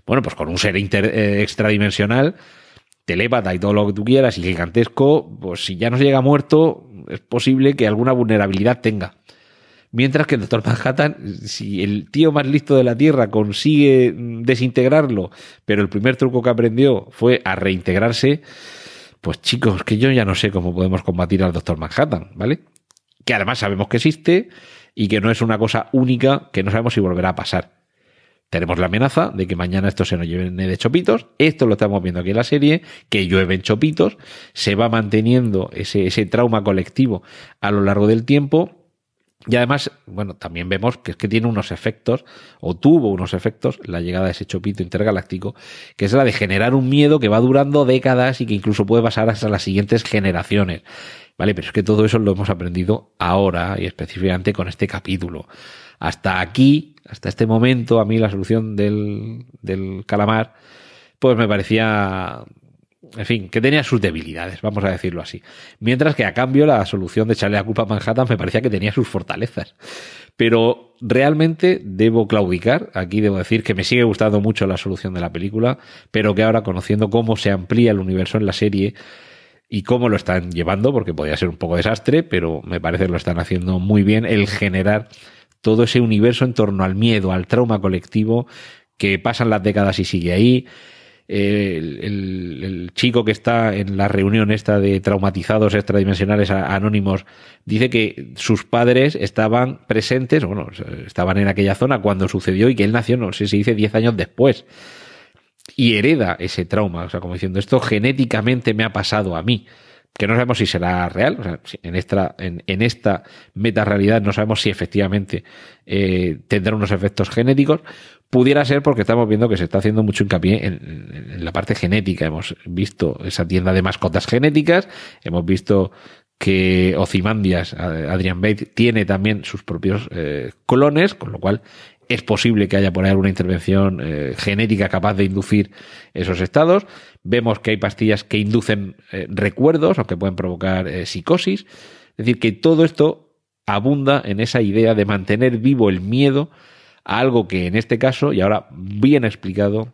Bueno, pues con un ser eh, extradimensional, telépata y todo lo que tú quieras y gigantesco, pues si ya no se llega muerto, es posible que alguna vulnerabilidad tenga. Mientras que el Doctor Manhattan, si el tío más listo de la Tierra consigue desintegrarlo, pero el primer truco que aprendió fue a reintegrarse, pues chicos, que yo ya no sé cómo podemos combatir al Doctor Manhattan, ¿vale? Que además sabemos que existe y que no es una cosa única que no sabemos si volverá a pasar. Tenemos la amenaza de que mañana esto se nos lleven de chopitos. Esto lo estamos viendo aquí en la serie, que llueven chopitos. Se va manteniendo ese, ese trauma colectivo a lo largo del tiempo y además, bueno, también vemos que es que tiene unos efectos, o tuvo unos efectos, la llegada de ese chopito intergaláctico, que es la de generar un miedo que va durando décadas y que incluso puede pasar hasta las siguientes generaciones. Vale, pero es que todo eso lo hemos aprendido ahora y específicamente con este capítulo. Hasta aquí, hasta este momento, a mí la solución del, del calamar, pues me parecía en fin, que tenía sus debilidades, vamos a decirlo así. Mientras que a cambio la solución de echarle la culpa a Manhattan me parecía que tenía sus fortalezas. Pero realmente debo claudicar, aquí debo decir que me sigue gustando mucho la solución de la película, pero que ahora conociendo cómo se amplía el universo en la serie y cómo lo están llevando, porque podría ser un poco desastre, pero me parece que lo están haciendo muy bien, el generar todo ese universo en torno al miedo, al trauma colectivo, que pasan las décadas y sigue ahí, el, chico que está en la reunión esta de traumatizados extradimensionales anónimos dice que sus padres estaban presentes, bueno, estaban en aquella zona cuando sucedió y que él nació, no sé si dice 10 años después. Y hereda ese trauma, o sea, como diciendo, esto genéticamente me ha pasado a mí que no sabemos si será real, o sea, en esta, en, esta meta realidad no sabemos si efectivamente eh, tendrá unos efectos genéticos, pudiera ser porque estamos viendo que se está haciendo mucho hincapié en, la parte genética. Hemos visto esa tienda de mascotas genéticas, hemos visto que Ozymandias, Adrian Bates, tiene también sus propios eh, clones, con lo cual es posible que haya por ahí alguna intervención eh, genética capaz de inducir esos estados. Vemos que hay pastillas que inducen eh, recuerdos, aunque pueden provocar eh, psicosis. Es decir, que todo esto abunda en esa idea de mantener vivo el miedo a algo que en este caso, y ahora bien explicado,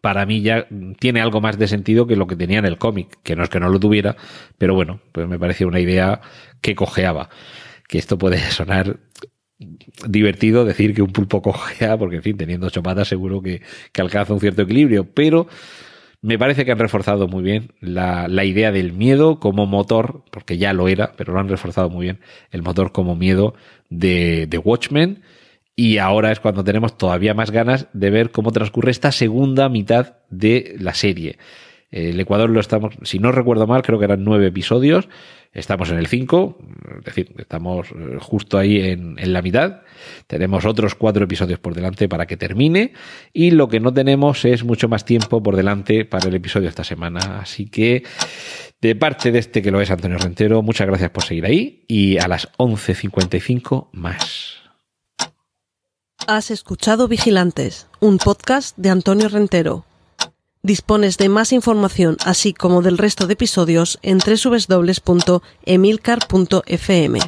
para mí ya tiene algo más de sentido que lo que tenía en el cómic, que no es que no lo tuviera, pero bueno, pues me parecía una idea que cojeaba. Que esto puede sonar divertido decir que un pulpo cojea, porque en fin, teniendo ocho patas seguro que, alcanza un cierto equilibrio, pero me parece que han reforzado muy bien la, la, idea del miedo como motor, porque ya lo era, pero lo han reforzado muy bien, el motor como miedo de, de Watchmen. Y ahora es cuando tenemos todavía más ganas de ver cómo transcurre esta segunda mitad de la serie. El Ecuador lo estamos, si no recuerdo mal, creo que eran nueve episodios. Estamos en el 5, es decir, estamos eh, justo ahí en, en, la mitad. Tenemos otros cuatro episodios por delante para que termine. Y lo que no tenemos es mucho más tiempo por delante para el episodio esta semana. Así que, de parte de este que lo es Antonio Rentero, muchas gracias por seguir ahí. Y a las 11.55 más. Has escuchado Vigilantes, un podcast de Antonio Rentero. Dispones de más información, así como del resto de episodios, en www.emilcar.fm.